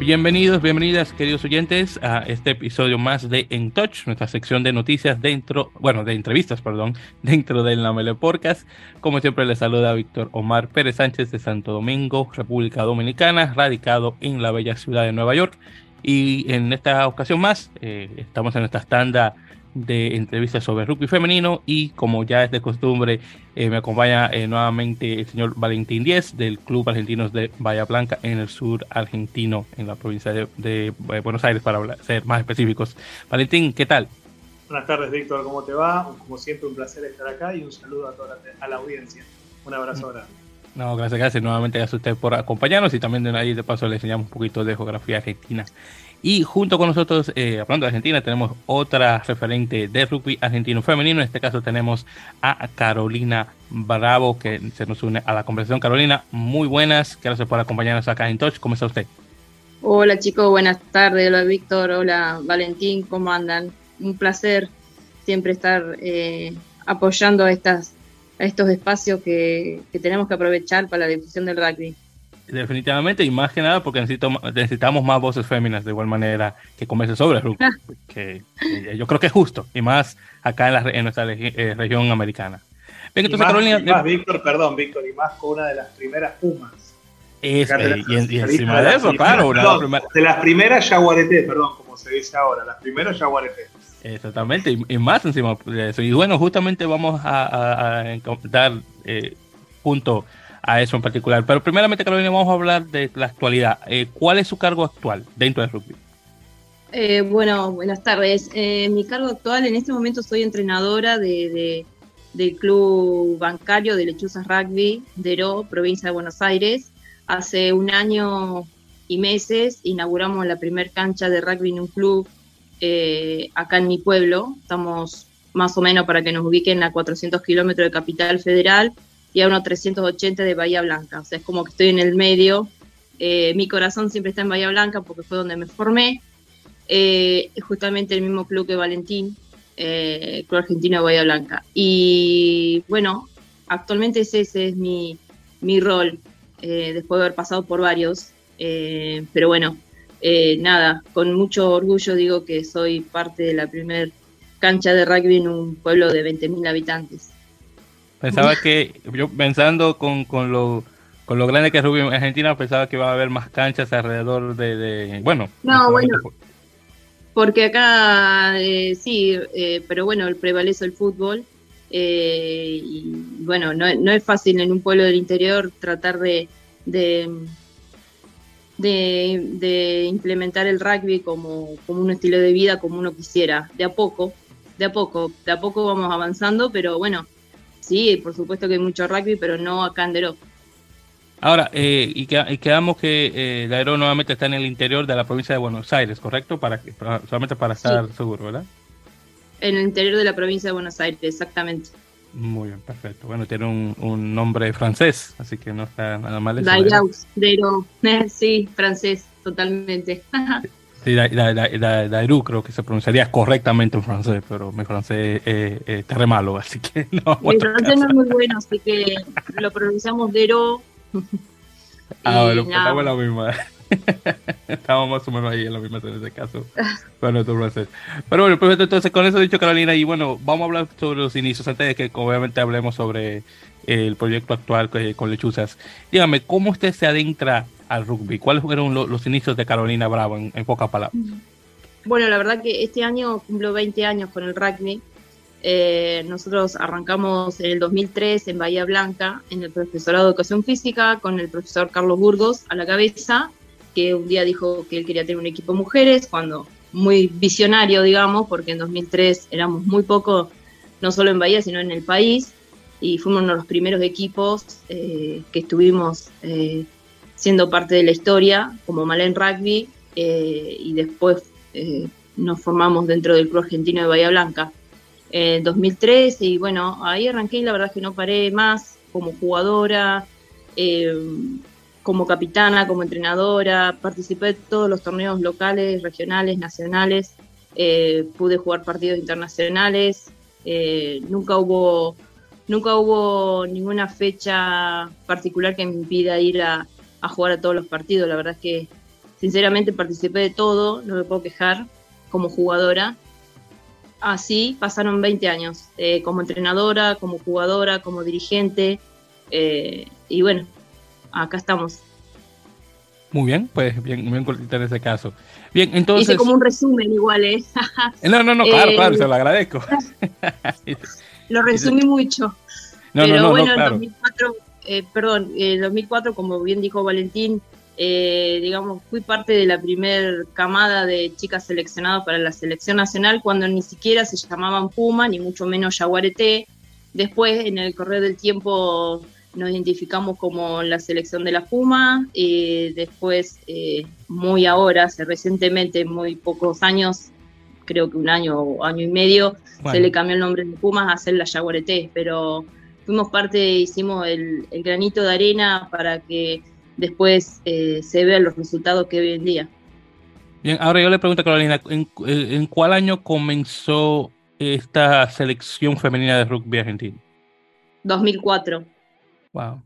Bienvenidos, bienvenidas, queridos oyentes, a este episodio más de En Touch, nuestra sección de noticias dentro, bueno, de entrevistas, perdón, dentro del Namele Podcast. Como siempre, les saluda Víctor Omar Pérez Sánchez de Santo Domingo, República Dominicana, radicado en la bella ciudad de Nueva York. Y en esta ocasión más, eh, estamos en esta estanda de entrevistas sobre rugby femenino y como ya es de costumbre eh, me acompaña eh, nuevamente el señor Valentín Díez del Club Argentinos de Bahía Blanca en el sur argentino en la provincia de, eh, Buenos Aires para ser más específicos. Valentín, ¿qué tal? Buenas tardes Víctor, ¿cómo te va? Como siempre un placer estar acá y un saludo a toda la, a la audiencia. Un abrazo mm. grande. No, gracias, gracias nuevamente gracias a usted por acompañarnos y también de ahí de paso le enseñamos un poquito de geografía argentina. Y junto con nosotros, eh, hablando de Argentina, tenemos otra referente de rugby argentino femenino. En este caso tenemos a Carolina Bravo, que se nos une a la conversación. Carolina, muy buenas. Gracias por acompañarnos acá en Touch. ¿Cómo está usted? Hola chicos, buenas tardes. Hola Víctor, hola Valentín, ¿cómo andan? Un placer siempre estar eh, apoyando a, estas, a estos espacios que, que tenemos que aprovechar para la difusión del rugby. Definitivamente, y más que nada porque necesitamos más voces féminas de igual manera que conversen sobre el rugby, que, yo creo que es justo, y más acá en, la, en nuestra eh, región americana. Bien, entonces, Carolina. Y más, Víctor, perdón, Víctor, y más con una de las primeras Pumas. Es, eh, y, encima de eso, claro. Una, de las primeras Yaguareté, perdón, como se dice ahora, las primeras Yaguareté. Exactamente, y, más encima de eso. Y bueno, justamente vamos a, a, dar eh, punto a eso en particular. Pero primeramente, Carolina, vamos a hablar de la actualidad. Eh, ¿Cuál es su cargo actual dentro del rugby? Eh, bueno, buenas tardes. Eh, mi cargo actual, en este momento soy entrenadora de, del club bancario de Lechuzas Rugby de Ero, provincia de Buenos Aires. Hace un año y meses inauguramos la primer cancha de rugby en un club acá en mi pueblo. Estamos más o menos para que nos ubiquen a 400 kilómetros de Capital Federal y a unos 380 de Bahía Blanca. O sea, es como que estoy en el medio. Eh, mi corazón siempre está en Bahía Blanca porque fue donde me formé. Eh, justamente el mismo club que Valentín, eh, Club Argentino de Bahía Blanca. Y bueno, actualmente ese, ese es mi, mi rol, eh, después de haber pasado por varios. pero bueno, nada, con mucho orgullo digo que soy parte de la primer cancha de rugby en un pueblo de 20.000 habitantes. Pensaba que, yo pensando con, con, lo, con lo grande que es Rubio en Argentina, pensaba que iba a haber más canchas alrededor de, bueno. No, bueno. Porque acá eh, sí, eh, pero bueno, prevalece el fútbol. Eh, y bueno, no, no, es fácil en un pueblo del interior tratar de, de, de, implementar el rugby como, como un estilo de vida como uno quisiera. De a poco, de a poco, de a poco vamos avanzando, pero bueno, sí, por supuesto que hay mucho rugby, pero no acá en Deró. Ahora, eh, y, quedamos que eh, la nuevamente está en el interior de la provincia de Buenos Aires, ¿correcto? Para, solamente para estar seguro, ¿verdad? En el interior de la provincia de Buenos Aires, exactamente. Muy bien, perfecto. Bueno, tiene un, nombre francés, así que no está nada mal. Eso, sí, francés, totalmente. Sí, Dairú creo que se pronunciaría correctamente en francés, pero mi francés es, es, re malo, así que no. Mi francés no es muy bueno, así que lo pronunciamos Dero. Ah, bueno, pues la misma. estamos más o menos ahí en la misma en ese caso. Bueno. Pero bueno, perfecto. Entonces, con eso dicho, Carolina, y bueno, vamos a hablar sobre los inicios antes de que obviamente hablemos sobre el proyecto actual con Lechuzas. Dígame, ¿cómo usted se adentra al rugby? ¿Cuáles fueron los, inicios de Carolina Bravo en, pocas palabras? Bueno, la verdad que este año cumplo 20 años con el rugby. Eh, nosotros arrancamos en el 2003 en Bahía Blanca, en el profesorado de Educación Física, con el profesor Carlos Burgos a la cabeza, que un día dijo que él quería tener un equipo mujeres, cuando muy visionario, digamos, porque en 2003 éramos muy pocos, no solo en Bahía, sino en el país, y fuimos uno de los primeros equipos eh, que estuvimos eh, siendo parte de la historia, como Malen Rugby, eh, y después nos formamos dentro del Club Argentino de Bahía Blanca. En 2003, y bueno, ahí arranqué y la verdad es que no paré más como jugadora, como capitana, como entrenadora, participé de todos los torneos locales, regionales, nacionales, pude jugar partidos internacionales, nunca hubo nunca hubo ninguna fecha particular que me impida ir a, a jugar a todos los partidos. La verdad es que sinceramente participé de todo, no me puedo quejar como jugadora. Así pasaron 20 años, eh, como entrenadora, como jugadora, como dirigente, eh, y bueno, acá estamos. Muy bien, pues bien, bien cortita en ese caso. Bien, entonces. Hice como un resumen igual, ¿eh? no, no, no, claro, claro, se lo agradezco. lo resumí mucho. No, Pero no, no, bueno, en 2004, eh, perdón, en 2004, como bien dijo Valentín, eh, digamos, fui parte de la primer camada de chicas seleccionadas para la selección nacional cuando ni siquiera se llamaban Puma, ni mucho menos Yaguareté. Después, en el correr del tiempo, nos identificamos como la selección de la Puma. Y después, eh, muy ahora, hace recientemente, muy pocos años, creo que un año o año y medio, se le cambió el nombre de Pumas a ser la Yaguareté. Pero fuimos parte, hicimos el granito de arena para que después eh, se vean los resultados que hoy en día. Bien, ahora yo le pregunto a Carolina, ¿en, cuál año comenzó esta selección femenina de rugby argentino? 2004. Wow,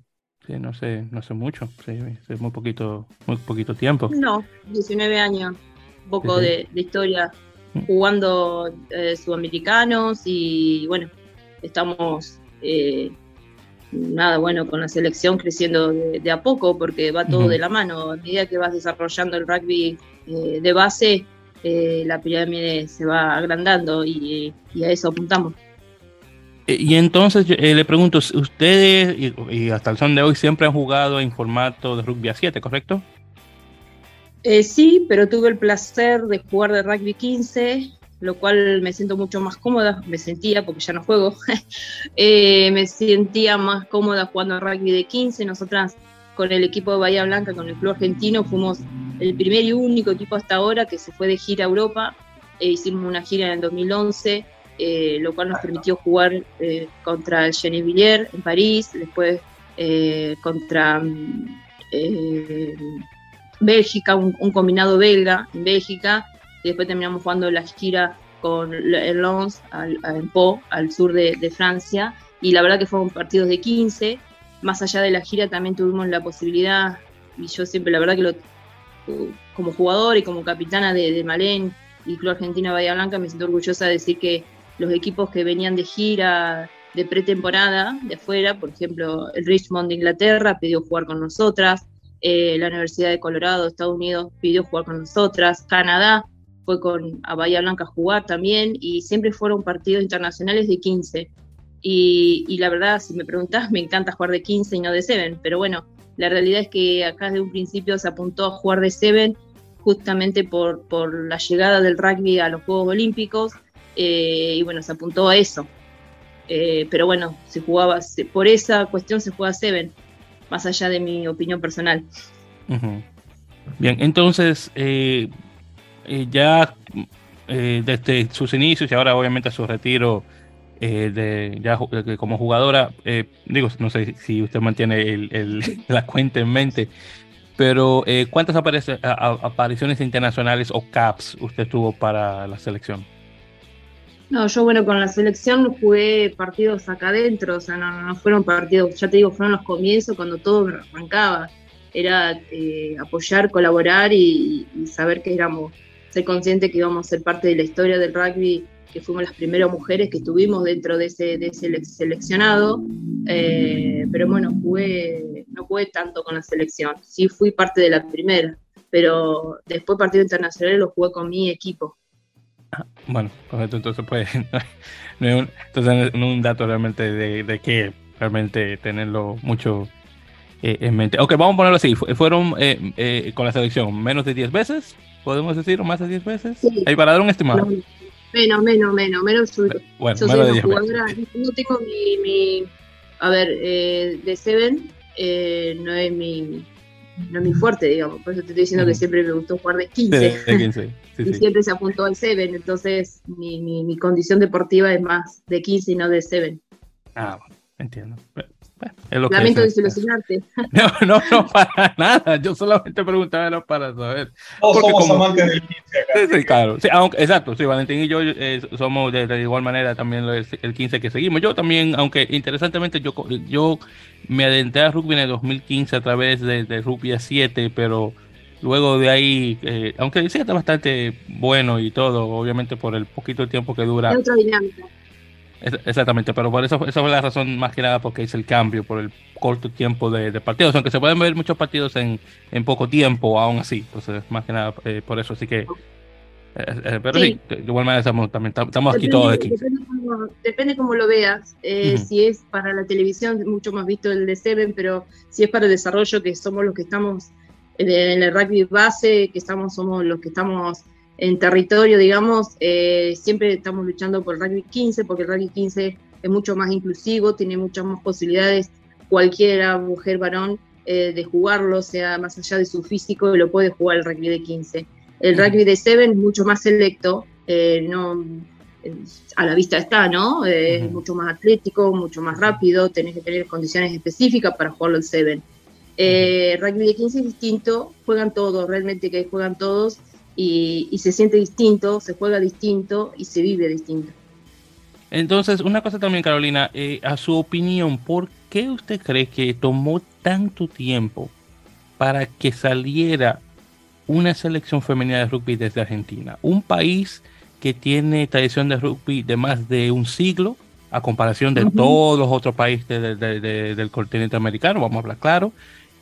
sí, no sé, no sé mucho, sí, es muy poquito, muy poquito tiempo. No, 19 años, un poco De, historia, mm. jugando eh, sudamericanos y bueno, estamos eh, nada, bueno, con la selección creciendo de, a poco, porque va todo de la mano. A medida que vas desarrollando el rugby eh, de base, eh, la pirámide se va agrandando y, a eso apuntamos. Eh, y entonces le pregunto, ustedes y, hasta el son de hoy siempre han jugado en formato de rugby a 7, ¿correcto? sí, pero tuve el placer de jugar de rugby 15 lo cual me siento mucho más cómoda, me sentía, porque ya no juego, eh, me sentía más cómoda jugando rugby de 15. Nosotras con el equipo de Bahía Blanca, con el club argentino, fuimos el primer y único equipo hasta ahora que se fue de gira a Europa. Hicimos una gira en el 2011, eh, lo cual nos permitió jugar eh, contra el en París, después contra Bélgica, un combinado belga en Bélgica, y después terminamos jugando la gira con el al, en Po, al sur de, Francia, y la verdad que fueron partidos de 15, más allá de la gira también tuvimos la posibilidad, y yo siempre la verdad que lo, como jugador y como capitana de, de Malén y Club Argentina Bahía Blanca me siento orgullosa de decir que los equipos que venían de gira de pretemporada de afuera, por ejemplo el Richmond de Inglaterra pidió jugar con nosotras, eh, la Universidad de Colorado, Estados Unidos pidió jugar con nosotras, Canadá fue con a Bahía Blanca a jugar también y siempre fueron partidos internacionales de 15. Y, la verdad, si me preguntás, me encanta jugar de 15 y no de 7, pero bueno, la realidad es que acá desde un principio se apuntó a jugar de 7 justamente por, por la llegada del rugby a los Juegos Olímpicos eh, y bueno, se apuntó a eso. Eh, pero bueno, se jugaba, por esa cuestión se juega 7, más allá de mi opinión personal. Bien, entonces, eh, eh, ya eh, desde sus inicios y ahora obviamente su retiro eh, de ya como jugadora, digo, no sé si usted mantiene la cuenta en mente, pero ¿cuántas apariciones internacionales o caps usted tuvo para la selección? No, yo bueno, con la selección jugué partidos acá adentro, o sea, no, no fueron partidos, ya te digo, fueron los comienzos cuando todo arrancaba. Era apoyar, colaborar y, saber que éramos ser consciente que íbamos a ser parte de la historia del rugby, que fuimos las primeras mujeres que estuvimos dentro de ese, de ese seleccionado. Eh, pero bueno, jugué, no jugué tanto con la selección. Sí fui parte de la primera, pero después partido internacional lo jugué con mi equipo. Ah, bueno, entonces pues no es un, entonces un dato realmente de, de que realmente tenerlo mucho eh, en mente. Ok, vamos a ponerlo así. Fueron eh, con la selección menos de 10 veces podemos decir, o más de 10 veces. Sí. Ahí para dar un estimado. menos, menos, menos, menos. Bueno, yo soy jugadora, no tengo mi, mi, a ver, eh, de Seven eh, no es mi no es mi fuerte, digamos, por eso te estoy diciendo que siempre me gustó jugar de 15. de 15. Sí, y siempre se apuntó al Seven, entonces mi, mi, mi, condición deportiva es más de 15 y no de Seven. Ah, bueno, entiendo. Lamento desilusionarte. No, no, no, para nada. Yo solamente preguntaba para saber. Todos somos amantes del 15 acá. Sí, claro. Sí, aunque, exacto, sí, Valentín y yo eh, somos de, igual manera también el, 15 que seguimos. Yo también, aunque interesantemente yo, yo me adentré a rugby en el 2015 a través de, de rugby 7, pero Luego de ahí, eh, aunque sí está bastante bueno y todo, obviamente por el poquito tiempo que dura. Es otra dinámica. Exactamente, pero por eso esa fue la razón más que nada porque hice el cambio, por el corto tiempo de, partidos, aunque se pueden ver muchos partidos en, en poco tiempo, aún así, entonces más que nada eh, por eso, así que, eh, eh, pero sí, de igual manera estamos, también, estamos aquí todos aquí. Depende cómo, lo veas, si es para la televisión, mucho más visto el de Seven, pero si es para el desarrollo, que somos los que estamos en el rugby base, que estamos, somos los que estamos en territorio, digamos, eh, siempre estamos luchando por el rugby 15, porque el rugby 15 es mucho más inclusivo, tiene muchas más posibilidades, cualquiera, mujer, varón, eh, de jugarlo, sea más allá de su físico, lo puede jugar el rugby de 15. El rugby de 7 es mucho más selecto, eh, no, a la vista está, ¿no? Es mucho más atlético, mucho más rápido, tenés que tener condiciones específicas para jugarlo el 7. rugby de 15 es distinto, juegan todos, realmente que juegan todos, y, se siente distinto, se juega distinto y se vive distinto. Entonces, una cosa también, Carolina, eh, a su opinión, ¿por qué usted cree que tomó tanto tiempo para que saliera una selección femenina de rugby desde Argentina? Un país que tiene tradición de rugby de más de un siglo, a comparación de todos los otros países del continente americano, vamos a hablar claro,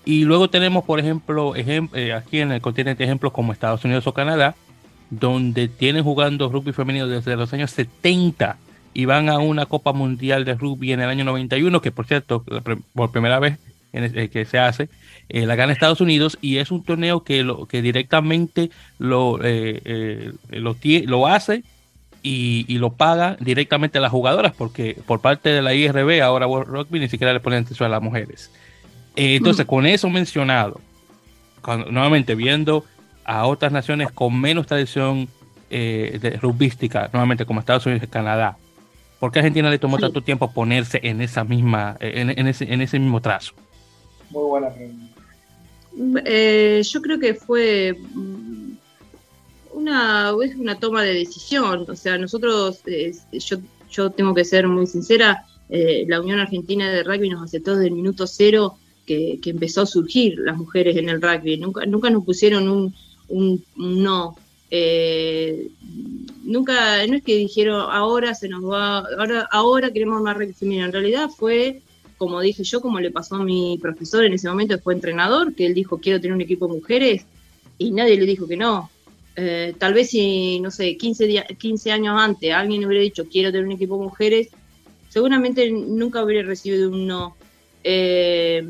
y luego tenemos, por ejemplo, eh, aquí en el continente ejemplos como Estados Unidos o Canadá, donde tienen jugando rugby femenino desde los años 70 y van a una Copa Mundial de Rugby en el año 91, que por cierto, por primera vez eh, que se hace, eh, la gana Estados Unidos y es un torneo que, lo, que directamente lo, lo, lo, hace y, y, lo paga directamente a las jugadoras, porque por parte de la IRB, ahora World Rugby, ni siquiera le ponen atención a las mujeres. Eh, entonces, con eso mencionado, nuevamente viendo a otras naciones con menos tradición eh, de rugbística, nuevamente como Estados Unidos y Canadá, ¿por qué Argentina le tomó tanto tiempo ponerse en esa misma, en, ese, en ese mismo trazo? Muy buena pregunta. Eh, yo creo que fue una, una toma de decisión. O sea, nosotros, yo, yo tengo que ser muy sincera, la Unión Argentina de Rugby nos aceptó desde el minuto cero que, empezó a surgir las mujeres en el rugby. Nunca, nunca nos pusieron un, un, no. Eh, nunca, no es que dijeron ahora se nos va, ahora, ahora queremos más rugby femenino. En realidad fue, como dije yo, como le pasó a mi profesor en ese momento, fue entrenador, que él dijo quiero tener un equipo de mujeres y nadie le dijo que no. Eh, tal vez si, no sé, 15, 15 años antes alguien hubiera dicho quiero tener un equipo de mujeres, seguramente nunca hubiera recibido un no. Eh,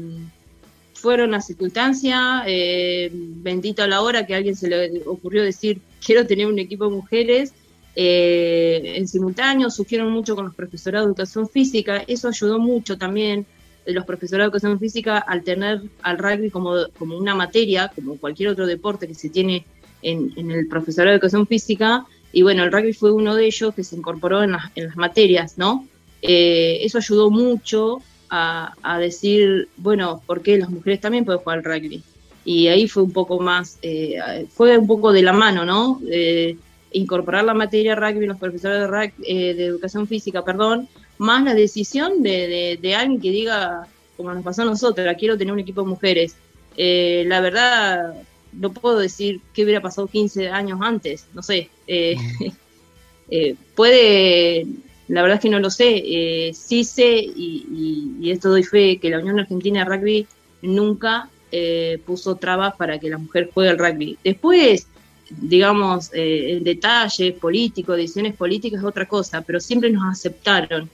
fueron a circunstancia, eh, bendito a la hora que a alguien se le ocurrió decir quiero tener un equipo de mujeres. Eh, en simultáneo surgieron mucho con los profesorados de educación física, eso ayudó mucho también de los profesorados de educación física al tener al rugby como, como una materia, como cualquier otro deporte que se tiene en, el profesorado de educación física, y bueno, el rugby fue uno de ellos que se incorporó las, en las materias, ¿no? eso ayudó mucho a, decir, bueno, ¿por qué las mujeres también pueden jugar al rugby? Y ahí fue un poco más, eh, fue un poco de la mano, ¿no? incorporar la materia rugby, los profesores de, eh, de educación física, perdón, más la decisión de, de, alguien que diga, como nos pasó a nosotros, quiero tener un equipo de mujeres. Eh, la verdad, no puedo decir qué hubiera pasado 15 años antes, no sé. Mm. puede la verdad es que no lo sé. Eh, sí sé, y, esto doy fe, que la Unión Argentina de Rugby nunca eh, puso trabas para que la mujer juegue al rugby. Después, digamos, eh, detalles políticos, decisiones políticas es otra cosa, pero siempre nos aceptaron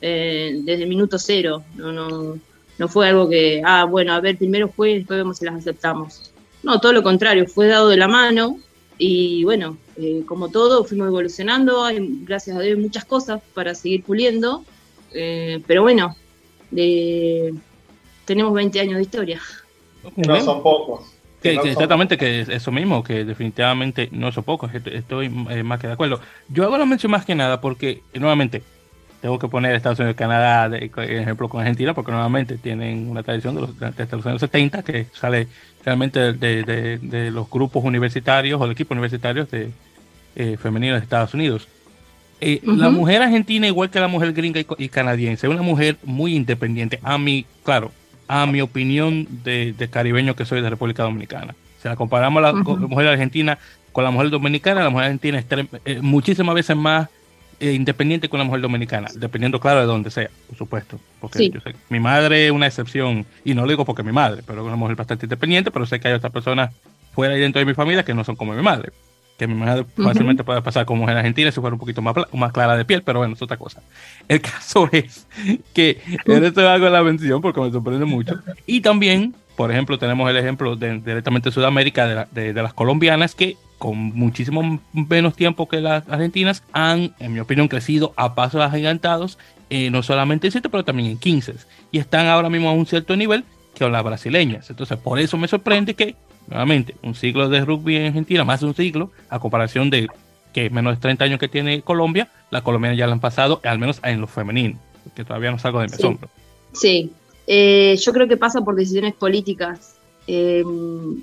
desde el minuto cero. No, no, no fue algo que, ah, bueno, a ver, primero fue, después vemos si las aceptamos. No, todo lo contrario, fue dado de la mano y bueno, eh, como todo, fuimos evolucionando, hay, gracias a Dios, muchas cosas para seguir puliendo, eh, pero bueno, tenemos 20 años de historia. No son pocos. exactamente, que eso mismo, que definitivamente no son pocos, estoy eh, más que de acuerdo. Yo hago la mención más que nada porque, nuevamente, tengo que poner Estados Unidos y Canadá de, ejemplo con Argentina, porque nuevamente tienen una tradición de los, de los años 70 que sale realmente de, los grupos universitarios o de equipos universitarios de eh, femeninos de Estados Unidos. Eh, la mujer argentina, igual que la mujer gringa y, canadiense, es una mujer muy independiente. A mi, claro, a mi opinión de, caribeño que soy de República Dominicana. Si la comparamos la mujer argentina con la mujer dominicana, la mujer argentina es eh, muchísimas veces más eh, independiente que una mujer dominicana, dependiendo, claro, de donde sea, por supuesto. Porque yo sé, mi madre es una excepción, y no lo digo porque mi madre, pero es una mujer bastante independiente, pero sé que hay otras personas fuera y dentro de mi familia que no son como mi madre. Que mi madre fácilmente puede pasar como mujer argentina si fuera un poquito más, más clara de piel, pero bueno, es otra cosa. El caso es que en esto hago la mención porque me sorprende mucho. Y también, por ejemplo, tenemos el ejemplo de, directamente de Sudamérica de, de las colombianas que con muchísimo menos tiempo que las argentinas, han, en mi opinión, crecido a pasos agigantados, eh, no solamente en 7, pero también en 15. Y están ahora mismo a un cierto nivel que las brasileñas. Entonces, por eso me sorprende que, nuevamente, un siglo de rugby en Argentina, más de un siglo, a comparación de que menos de 30 años que tiene Colombia, las colombianas ya lo han pasado, al menos en lo femenino, que todavía no salgo de mi asombro. Sí, eh, yo creo que pasa por decisiones políticas. Eh,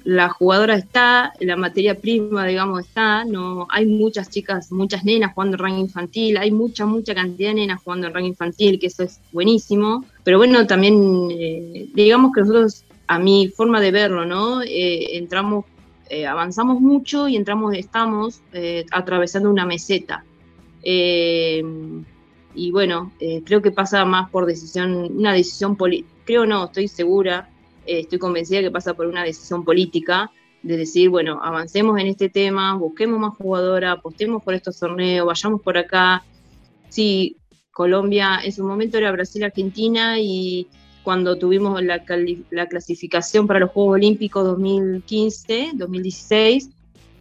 la jugadora está, la materia prima, digamos, está, no hay muchas chicas, muchas nenas jugando en rango infantil, hay mucha, mucha cantidad de nenas jugando en rango infantil, que eso es buenísimo, pero bueno, también eh, digamos que nosotros, a mi forma de verlo, ¿no? Eh, entramos, eh, avanzamos mucho y entramos, estamos atravesando una meseta. y bueno, creo que pasa más por decisión, una decisión política, creo no, estoy segura, eh, estoy convencida que pasa por una decisión política de decir, bueno, avancemos en este tema, busquemos más jugadora, apostemos por estos torneos, vayamos por acá. Sí, Colombia en su momento era Brasil-Argentina y cuando tuvimos la, clasificación para los Juegos Olímpicos 2015, 2016,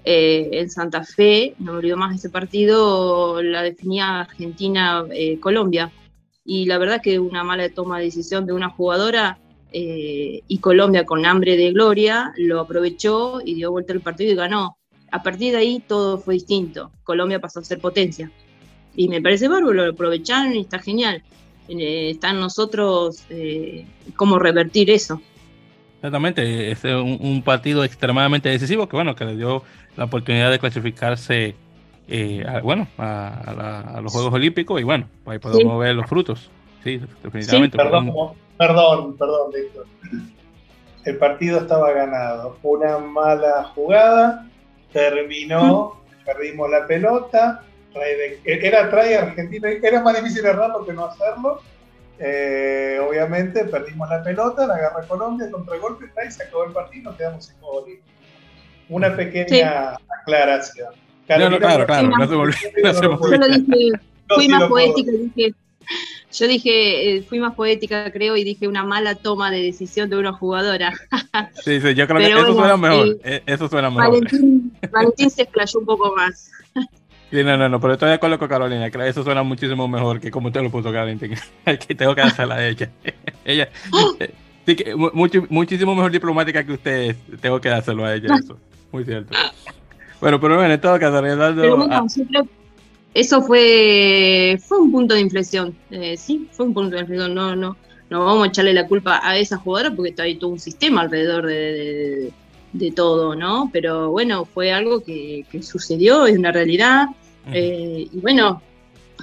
eh, en Santa Fe, no me olvido más ese partido, la definía Argentina-Colombia. Eh, y la verdad que una mala toma de decisión de una jugadora eh, y Colombia con hambre de gloria lo aprovechó y dio vuelta al partido y ganó. A partir de ahí todo fue distinto. Colombia pasó a ser potencia. Y me parece bárbaro, lo aprovecharon y está genial. Eh, está en nosotros eh, cómo revertir eso. Exactamente, es un, partido extremadamente decisivo que bueno, que le dio la oportunidad de clasificarse a, bueno, a, los Juegos Olímpicos y bueno, ahí podemos ver los frutos. Sí, definitivamente. Perdón, perdón, Víctor. El partido estaba ganado. Una mala jugada, terminó, perdimos la pelota. Era try argentino, era más difícil errarlo que no hacerlo. Eh, obviamente perdimos la pelota, la agarra Colombia, contragolpe, y se acabó el partido, quedamos sin gol. Una pequeña aclaración. no, no, claro, claro, no se volvió. Yo lo dije, fui más poética, dije, yo dije, eh, fui más poética, creo, y dije una mala toma de decisión de una jugadora. sí, sí, yo creo que eso suena mejor. Eh, eso suena mejor. Valentín, Valentín se explayó un poco más. Sí, no, no, no, pero estoy de acuerdo con Carolina. Eso suena muchísimo mejor que como usted lo puso, Valentín. que tengo que hacerla a ella. ella sí, que muchísimo mejor diplomática que usted. Tengo que hacerlo a ella, eso. Muy cierto. Bueno, pero bueno, en todo caso, Pero eso fue, fue un punto de inflexión. Eh, sí, fue un punto de inflexión. No, no, no vamos a echarle la culpa a esa jugadora porque está ahí todo un sistema alrededor de, todo, ¿no? Pero bueno, fue algo que, sucedió, es una realidad. Eh, y bueno,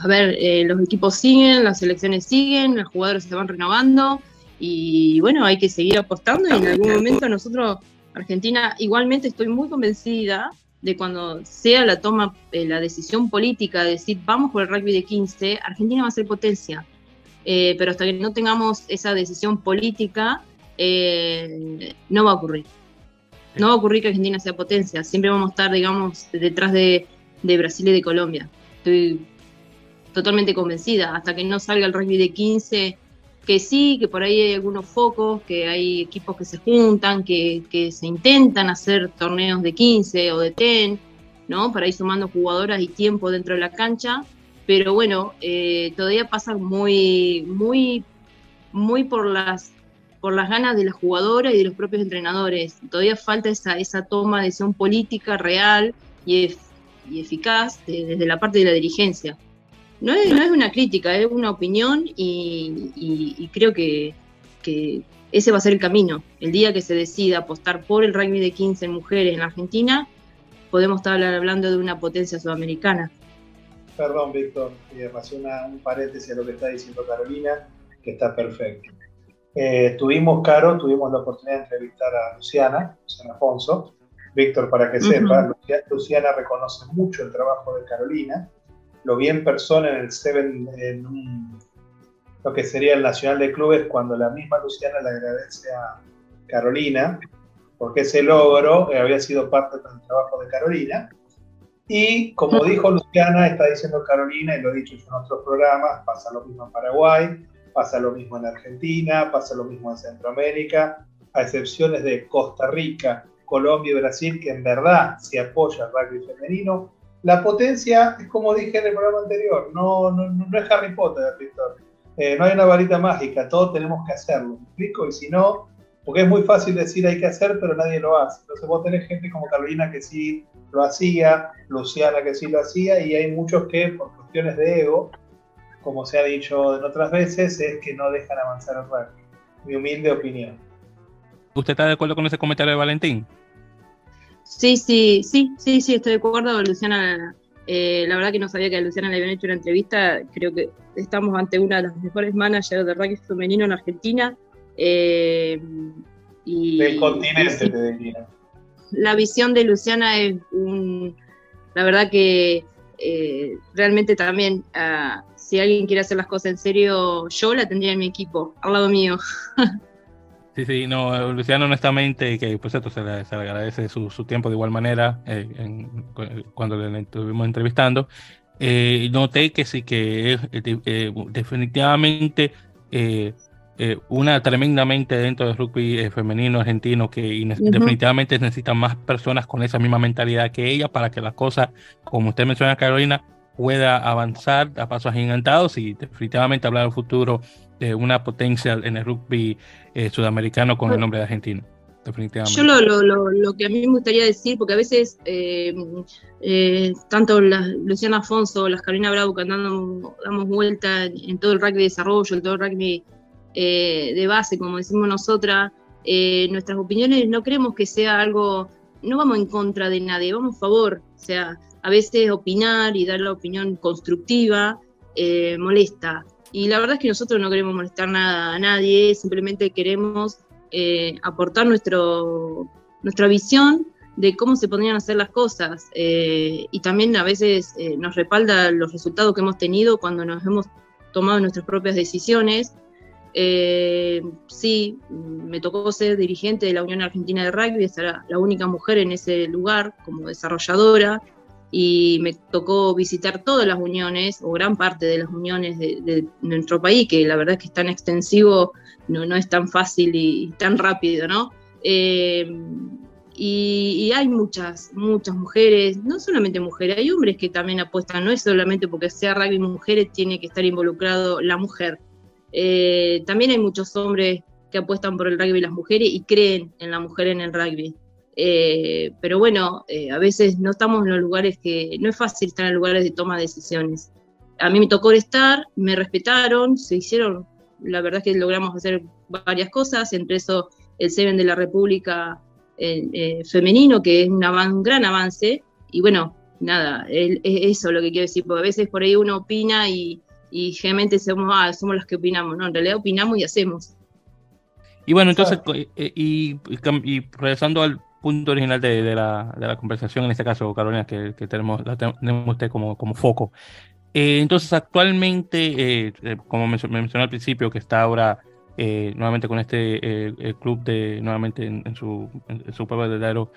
a ver, eh, los equipos siguen, las selecciones siguen, los jugadores se van renovando y bueno, hay que seguir apostando y en algún momento nosotros, Argentina, igualmente estoy muy convencida de cuando sea la toma, eh, la decisión política de decir vamos por el rugby de 15, Argentina va a ser potencia. Eh, pero hasta que no tengamos esa decisión política, no va a ocurrir. No va a ocurrir que Argentina sea potencia. Siempre vamos a estar, digamos, detrás de, Brasil y de Colombia. Estoy totalmente convencida. Hasta que no salga el rugby de 15 que sí, que por ahí hay algunos focos, que hay equipos que se juntan, que, se intentan hacer torneos de 15 o de 10, ¿no? Para ir sumando jugadoras y tiempo dentro de la cancha. Pero bueno, eh, todavía pasa muy, muy, muy por las, por las ganas de las jugadoras y de los propios entrenadores. Todavía falta esa, esa toma de decisión política real y, y eficaz desde la parte de la dirigencia no es, no es una crítica, es una opinión y, creo que, ese va a ser el camino. El día que se decida apostar por el rugby de 15 mujeres en Argentina, podemos estar hablando de una potencia sudamericana. Perdón, Víctor, y una, un paréntesis a lo que está diciendo Carolina, que está perfecto. Eh, tuvimos, Caro, tuvimos la oportunidad de entrevistar a Luciana, Luciana Afonso, Víctor, para que sepa, Luciana reconoce mucho el trabajo de Carolina, lo vi en persona en el Seven, en lo que sería el Nacional de Clubes, cuando la misma Luciana le agradece a Carolina, porque ese logro eh, había sido parte del trabajo de Carolina. Y como dijo Luciana, está diciendo Carolina, y lo he dicho yo en otros programas, pasa lo mismo en Paraguay, pasa lo mismo en Argentina, pasa lo mismo en Centroamérica, a excepciones de Costa Rica, Colombia y Brasil, que en verdad se apoya el rugby femenino. La potencia es como dije en el programa anterior, no, no, es Harry Potter. Eh, no hay una varita mágica, todos tenemos que hacerlo, ¿me explico? Y si no, porque es muy fácil decir hay que hacer, pero nadie lo hace. Entonces vos tenés gente como Carolina que sí lo hacía, Luciana que sí lo hacía, y hay muchos que por cuestiones de ego, como se ha dicho en otras veces, es que no dejan avanzar el rugby. Mi humilde opinión. ¿Usted está de acuerdo con ese comentario de Valentín? Sí, sí, sí, sí, sí, estoy de acuerdo. Luciana, eh, la verdad que no sabía que a Luciana le habían hecho una entrevista. Creo que estamos ante una de las mejores managers de rugby femenino en Argentina. Eh, y, Del continente, te diría. La visión de Luciana es un. La verdad que eh, realmente también, ah, si alguien quiere hacer las cosas en serio, yo la tendría en mi equipo, al lado mío. Sí, sí, no, Luciano honestamente, que por cierto se le, agradece su, tiempo de igual manera eh, cuando le estuvimos entrevistando. Eh, noté que sí, que es eh, una tremendamente dentro del rugby femenino argentino que definitivamente necesita más personas con esa misma mentalidad que ella para que las cosas, como usted menciona, Carolina, pueda avanzar a pasos agigantados y definitivamente hablar del futuro de una potencia en el rugby eh, sudamericano con el nombre de Argentina. Definitivamente. Yo lo, lo, lo, que a mí me gustaría decir, porque a veces eh, eh, tanto la, Luciana Afonso, las Carolina Bravo, que andando, damos vuelta en, todo el rugby de desarrollo, en todo el rugby de base, como decimos nosotras, nuestras opiniones no creemos que sea algo, no vamos en contra de nadie, vamos a favor. O sea, a veces opinar y dar la opinión constructiva molesta. Y la verdad es que nosotros no queremos molestar nada a nadie, simplemente queremos eh, aportar nuestro, nuestra visión de cómo se podrían hacer las cosas. Eh, y también a veces eh, nos respalda los resultados que hemos tenido cuando nos hemos tomado nuestras propias decisiones. Sí, me tocó ser dirigente de la Unión Argentina de Rugby, era la única mujer en ese lugar como desarrolladora y me tocó visitar todas las uniones o gran parte de las uniones de, nuestro país, que la verdad es que es tan extensivo, no, no es tan fácil y, tan rápido, ¿no? Eh, y, hay muchas, muchas mujeres, no solamente mujeres, hay hombres que también apuestan, no es solamente porque sea rugby mujeres, tiene que estar involucrado la mujer. Eh, también hay muchos hombres que apuestan por el rugby y las mujeres y creen en la mujer en el rugby. Eh, pero bueno, eh, a veces no estamos en los lugares que, no es fácil estar en lugares de toma de decisiones. A mí me tocó estar, me respetaron, se hicieron, la verdad es que logramos hacer varias cosas, entre eso el Seven de la República eh, femenino, que es un gran avance, y bueno, nada, es eso lo que quiero decir, porque a veces por ahí uno opina y, y generalmente somos, ah, somos los que opinamos, no, en realidad opinamos y hacemos. Y bueno, entonces, y, y regresando al punto original de, de, la, de, la, conversación, en este caso, Carolina, que, que tenemos, la tenemos usted como, como foco. Eh, entonces, actualmente, eh, eh, como me mencionó al principio, que está ahora nuevamente con este club de, nuevamente en, su, en su pueblo de Dairo,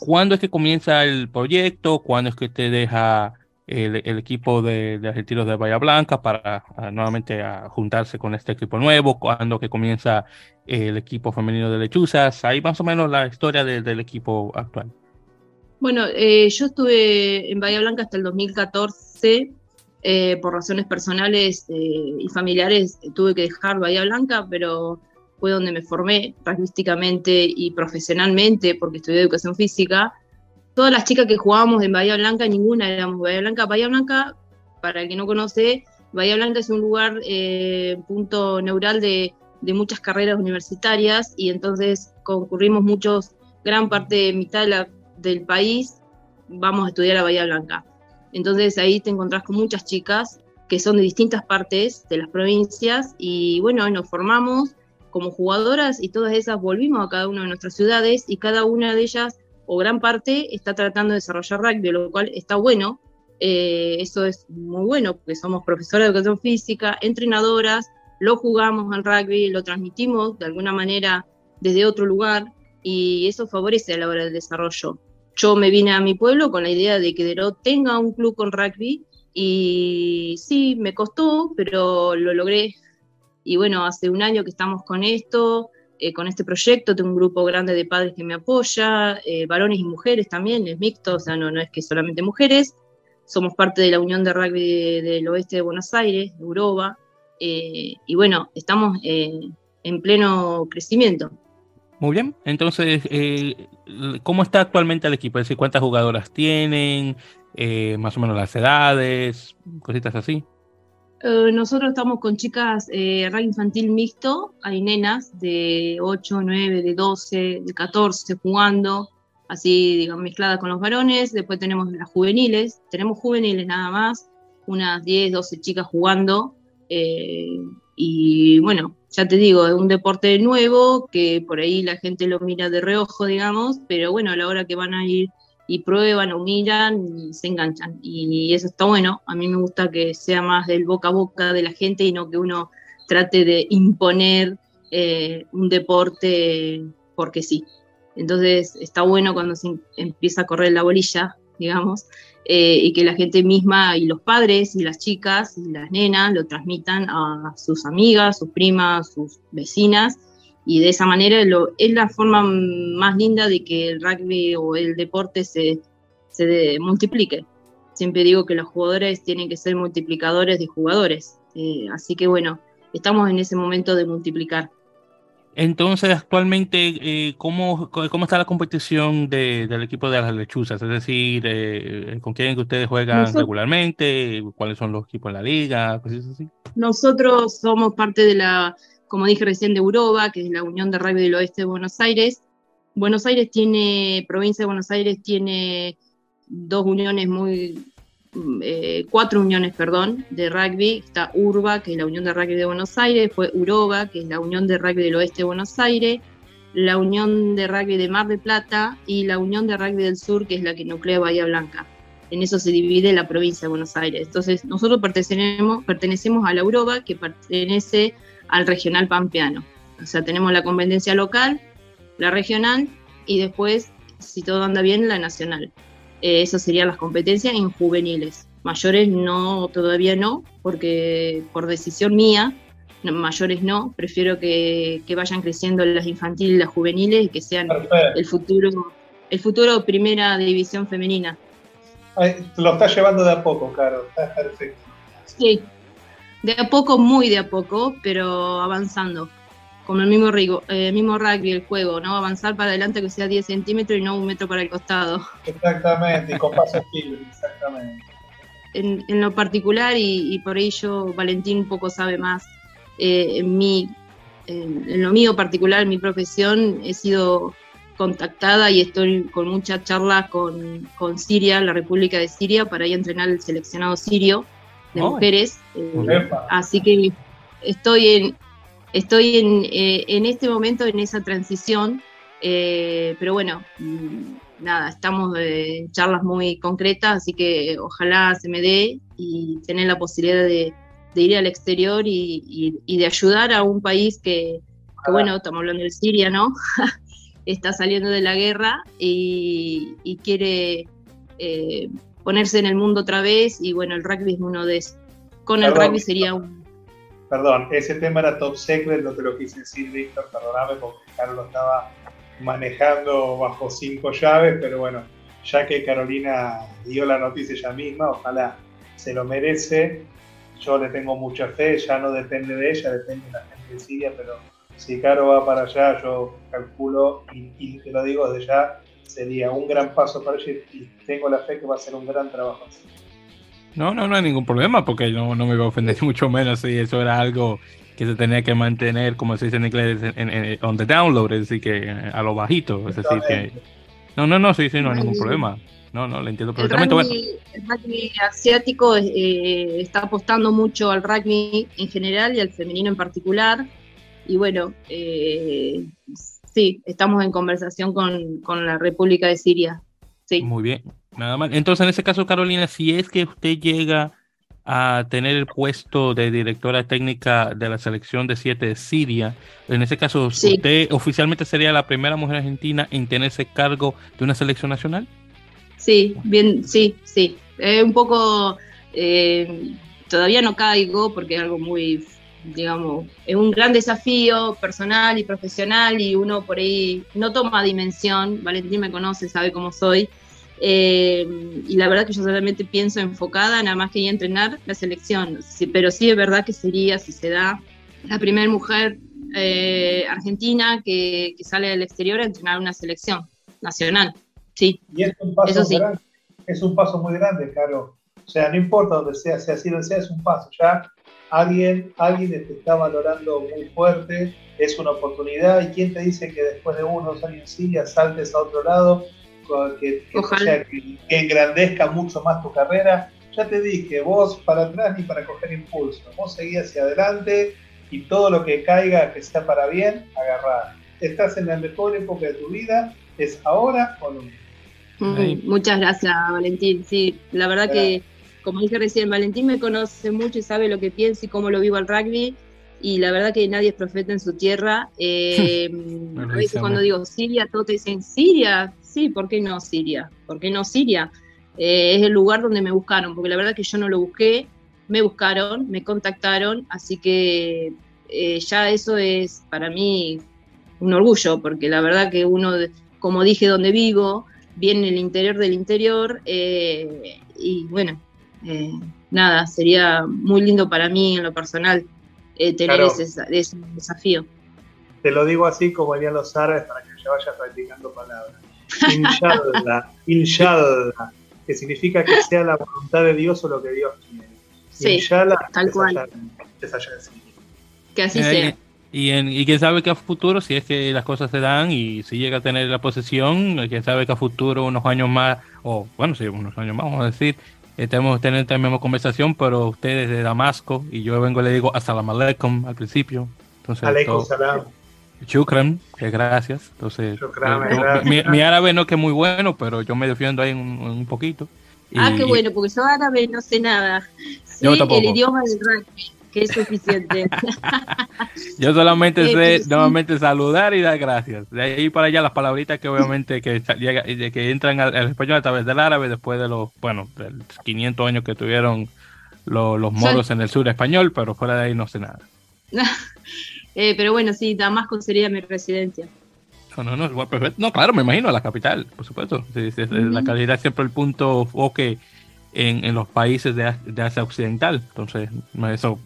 ¿cuándo es que comienza el proyecto? ¿Cuándo es que usted deja el, el, equipo de, de argentinos de Bahía Blanca para nuevamente a juntarse con este equipo nuevo, cuando que comienza el equipo femenino de lechuzas, ahí más o menos la historia del equipo actual. Bueno, eh, yo estuve en Bahía Blanca hasta el 2014, eh, por razones personales eh, y familiares tuve que dejar Bahía Blanca, pero fue donde me formé artísticamente y profesionalmente, porque estudié educación física, todas las chicas que jugábamos en Bahía Blanca, ninguna éramos Bahía Blanca. Bahía Blanca, para el que no conoce, Bahía Blanca es un lugar, eh, punto neural de, muchas carreras universitarias y entonces concurrimos muchos, gran parte, mitad del país, vamos a estudiar a Bahía Blanca. Entonces ahí te encontrás con muchas chicas que son de distintas partes de las provincias y bueno, nos formamos como jugadoras y todas esas volvimos a cada una de nuestras ciudades y cada una de ellas o gran parte está tratando de desarrollar rugby, lo cual está bueno. Eh, eso es muy bueno porque somos profesoras de educación física, entrenadoras, lo jugamos al rugby, lo transmitimos de alguna manera desde otro lugar y eso favorece a la hora del desarrollo. Yo me vine a mi pueblo con la idea de que Derot tenga un club con rugby y sí, me costó, pero lo logré. Y bueno, hace un año que estamos con esto, eh, con este proyecto, tengo un grupo grande de padres que me apoya, eh, varones y mujeres también, es mixto, o sea, no, no es que solamente mujeres. Somos parte de la Unión de Rugby del Oeste de Buenos Aires, de Europa, eh, y bueno, estamos en pleno crecimiento. Muy bien, entonces, ¿cómo está actualmente el equipo? Es decir, ¿cuántas jugadoras tienen? Eh, más o menos las edades, cositas así. Eh, nosotros estamos con chicas eh, infantil mixto, hay nenas de 8, 9, de 12, de 14 jugando, así digamos mezcladas con los varones, después tenemos las juveniles, tenemos juveniles nada más, unas 10, 12 chicas jugando, eh, y bueno, ya te digo, es un deporte nuevo que por ahí la gente lo mira de reojo, digamos, pero bueno, a la hora que van a ir y prueban o miran y se enganchan. Y eso está bueno. A mí me gusta que sea más del boca a boca de la gente y no que uno trate de imponer eh, un deporte porque sí. Entonces está bueno cuando se empieza a correr la bolilla, digamos, eh, y que la gente misma y los padres y las chicas y las nenas lo transmitan a sus amigas, sus primas, sus vecinas y de esa manera lo, es la forma más linda de que el rugby o el deporte se, se multiplique. Siempre digo que los jugadores tienen que ser multiplicadores de jugadores. Eh, así que bueno, estamos en ese momento de multiplicar. Entonces, actualmente, eh, ¿cómo, ¿cómo está la competición de, del equipo de las lechuzas? Es decir, eh, ¿con quién ustedes juegan regularmente? ¿Cuáles son los equipos en la liga? Cosas así. Nosotros somos parte de la como dije recién, de Europa, que es la Unión de Rugby del Oeste de Buenos Aires. Buenos Aires tiene, provincia de Buenos Aires tiene dos uniones muy, eh, cuatro uniones, perdón, de rugby. Está URBA, que es la Unión de Rugby de Buenos Aires, fue UROBA, que es la Unión de Rugby del Oeste de Buenos Aires, la Unión de Rugby de Mar del Plata y la Unión de Rugby del Sur, que es la que nuclea Bahía Blanca. En eso se divide la provincia de Buenos Aires. Entonces, nosotros pertenecemos, pertenecemos a la UROBA, que pertenece al regional pampeano. O sea, tenemos la competencia local, la regional y después, si todo anda bien, la nacional. Eh, esas serían las competencias en juveniles. Mayores no, todavía no, porque por decisión mía, mayores no, prefiero que, vayan creciendo las infantiles y las juveniles y que sean el futuro, el futuro primera división femenina. lo estás llevando de a poco, Caro, está perfecto. Sí, de a poco, muy de a poco, pero avanzando. Como el mismo, rigo, eh, mismo rugby, el juego, ¿no? Avanzar para adelante que sea 10 centímetros y no un metro para el costado. Exactamente, y con pasos exactamente. En, en, lo particular, y, por ello Valentín un poco sabe más, eh, en, mi, en, lo mío particular, en mi profesión, he sido contactada y estoy con muchas charlas con, con Siria, la República de Siria, para ir a entrenar el seleccionado sirio de mujeres. Eh, así que estoy en, estoy en, eh, en, este momento en esa transición, eh, pero bueno, mm, nada, estamos en charlas muy concretas, así que ojalá se me dé y tener la posibilidad de, ir al exterior y, de ayudar a un país que, bueno, estamos hablando de Siria, ¿no? Está saliendo de la guerra y, quiere ponerse en el mundo otra vez y bueno, el rugby es uno de esos. Con el rugby sería un... Perdón, ese tema era top secret, no te lo quise decir, Víctor, perdóname porque Carlos estaba manejando bajo cinco llaves, pero bueno, ya que Carolina dio la noticia ella misma, ojalá se lo merece. Yo le tengo mucha fe, ya no depende de ella, depende de la gente de Siria, pero si Caro va para allá, yo calculo, y, y te lo digo desde ya, sería un gran paso para ella y tengo la fe que va a ser un gran trabajo. No, no, no hay ningún problema porque no, no me iba a ofender mucho menos si eso era algo que se tenía que mantener, como se dice en inglés, en, on the download, es decir, que a lo bajito, es decir, que... No, no, no, sí, sí, no hay ningún problema. No, no, le entiendo perfectamente. El rugby, asiático eh, está apostando mucho al rugby en general y al femenino en particular. y bueno, eh, sí, estamos en conversación con, con, la República de Siria. Sí. Muy bien, nada más. Entonces, en ese caso, Carolina, si es que usted llega a tener el puesto de directora técnica de la selección de siete de Siria. En ese caso, ¿usted oficialmente sería la primera mujer argentina en tener ese cargo de una selección nacional? Sí, bien, sí, sí. Es un poco, eh, todavía no caigo porque es algo muy, digamos, es un gran desafío personal y profesional y uno por ahí no toma dimensión. Valentín me conoce, sabe cómo soy eh, y la verdad que yo solamente pienso enfocada nada más que entrenar la selección. pero sí es verdad que sería, si se da, la primera mujer eh, argentina que, sale del exterior a entrenar una selección nacional. Sí. Y es un paso, es un paso muy grande, Caro. O sea, no importa donde sea, sea así o sea, es un paso. Ya alguien, alguien te está valorando muy fuerte, es una oportunidad. ¿Y quién te dice que después de unos años Siria saltes a otro lado que, que, engrandezca mucho más tu carrera. Ya te dije, vos para atrás ni para coger impulso, vos seguí hacia adelante y todo lo que caiga, que sea para bien, agarrar. Estás en la mejor época de tu vida, es ahora o nunca. Mm, muchas gracias, Valentín. Sí, la verdad que, como dije recién, Valentín me conoce mucho y sabe lo que pienso y cómo lo vivo al rugby. Y la verdad que nadie es profeta en su tierra. Eh, a veces cuando digo Siria, todos te dicen Siria, sí, ¿por qué no Siria? ¿Por qué no Siria? Eh, es el lugar donde me buscaron, porque la verdad que yo no lo busqué, me buscaron, me contactaron, así que eh, ya eso es para mí un orgullo, porque la verdad que uno, como dije, donde vivo, viene el interior del interior, eh, y bueno, nada, sería muy lindo para mí en lo personal tener ese, ese, desafío. Te lo digo así como harían los árabes para que ya vayas practicando palabras. Inshallah, inshallah, que significa que sea la voluntad de Dios o lo que Dios quiere. Sí, inshallah, tal cual. que así sea. Y, en, y quién sabe que a futuro, si es que las cosas se dan y si llega a tener la posesión, quién sabe que a futuro, unos años más, o bueno, sí, unos años más, vamos a decir, estemos teniendo esta misma conversación, pero ustedes de Damasco y yo vengo y le digo Assalamu alaikum al principio. Entonces, salam. Que gracias. Entonces, eh, Mi, árabe no es que es muy bueno, pero yo me defiendo ahí un, poquito. ah, qué bueno, porque yo árabe no sé nada. Sí, el idioma del rugby, que es suficiente. yo solamente sé nuevamente saludar y dar gracias. De ahí para allá las palabritas que obviamente que, que entran al, español a través del árabe después de los, bueno, de 500 años que tuvieron los, los moros en el sur español, pero fuera de ahí no sé nada. Eh, pero bueno, sí, Damasco sería mi residencia. No, no, no, no claro, me imagino, la capital, por supuesto. La calidad es siempre el punto foque en, en los países de, de, Asia Occidental. Entonces, eso,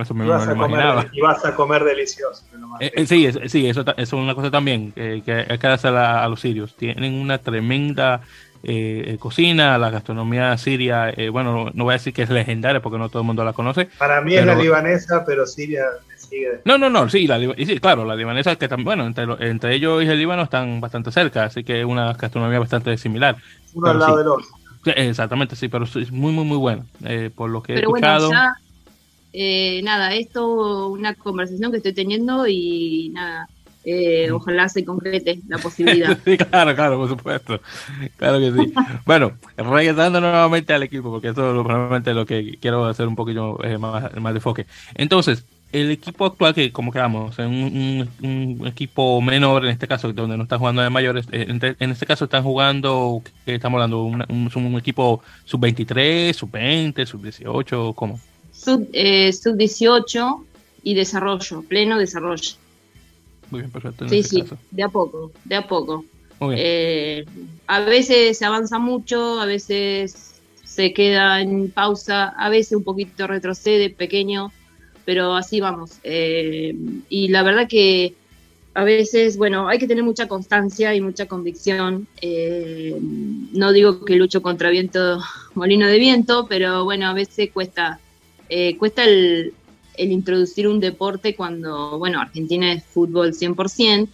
eso me, lo imaginaba. y vas a comer delicioso. Eh, eh, sí, sí, eso, es una cosa también que, que hay que hacer a, los sirios. Tienen una tremenda cocina, la gastronomía siria, bueno, no voy a decir que es legendaria porque no todo el mundo la conoce. Para mí es la libanesa, pero Siria no, no, no, sí, la, sí claro, la libanesa, que bueno, entre, entre ellos y el Líbano están bastante cerca, así que es una gastronomía bastante similar. Uno al lado del otro. Exactamente, sí, pero es muy, muy, muy bueno. Eh, por lo que he escuchado. Bueno, ya, eh, nada, esto una conversación que estoy teniendo y nada, eh, mm. ojalá se concrete la posibilidad. sí, claro, claro, por supuesto. Claro que sí. bueno, regresando nuevamente al equipo, porque eso es probablemente lo que quiero hacer un poquito más, más de enfoque. Entonces, el equipo actual, que como quedamos, en un, equipo menor, en este caso, donde no están jugando de mayores, eh, en, este caso están jugando, ¿qué estamos hablando? Un, equipo sub-23, sub-20, sub-18, ¿cómo? Sub, eh, sub-18 y desarrollo, pleno desarrollo. Muy bien, perfecto. Sí, sí, de a poco, de a poco. Eh, a veces se avanza mucho, a veces se queda en pausa, a veces un poquito retrocede, pequeño pero así vamos. Eh, y la verdad que a veces, bueno, hay que tener mucha constancia y mucha convicción. Eh, no digo que lucho contra viento, molino de viento, pero bueno, a veces cuesta, eh, cuesta el, introducir un deporte cuando, bueno, Argentina es fútbol 100%,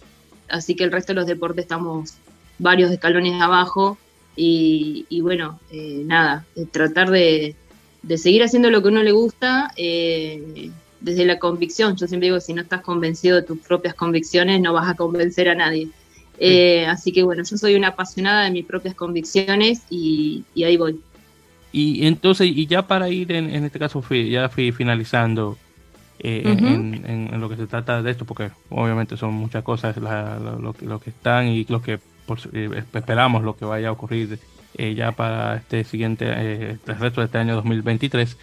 así que el resto de los deportes estamos varios escalones abajo. Y, y bueno, nada, tratar de, de seguir haciendo lo que uno le gusta, eh, desde la convicción. Yo siempre digo, si no estás convencido de tus propias convicciones, no vas a convencer a nadie. Eh, así que bueno, yo soy una apasionada de mis propias convicciones y, ahí voy. Y entonces, y ya para ir en, este caso, fui, ya fui finalizando eh, en, lo que se trata de esto, porque obviamente son muchas cosas lo, lo, que están y lo que eh, esperamos lo que vaya a ocurrir ya para este siguiente, el resto de este año 2023.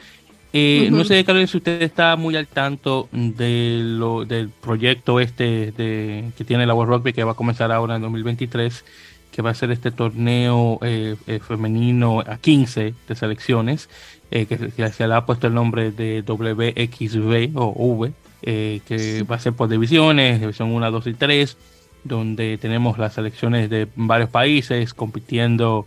Eh, no sé, Carlos, si usted está muy al tanto de lo, del proyecto este de, que tiene la World Rugby que va a comenzar ahora en 2023, que va a ser este torneo eh, eh, femenino a 15 de selecciones, que, se le ha puesto el nombre de WXV o V, que va a ser por divisiones, división 1, 2 y 3, donde tenemos las selecciones de varios países compitiendo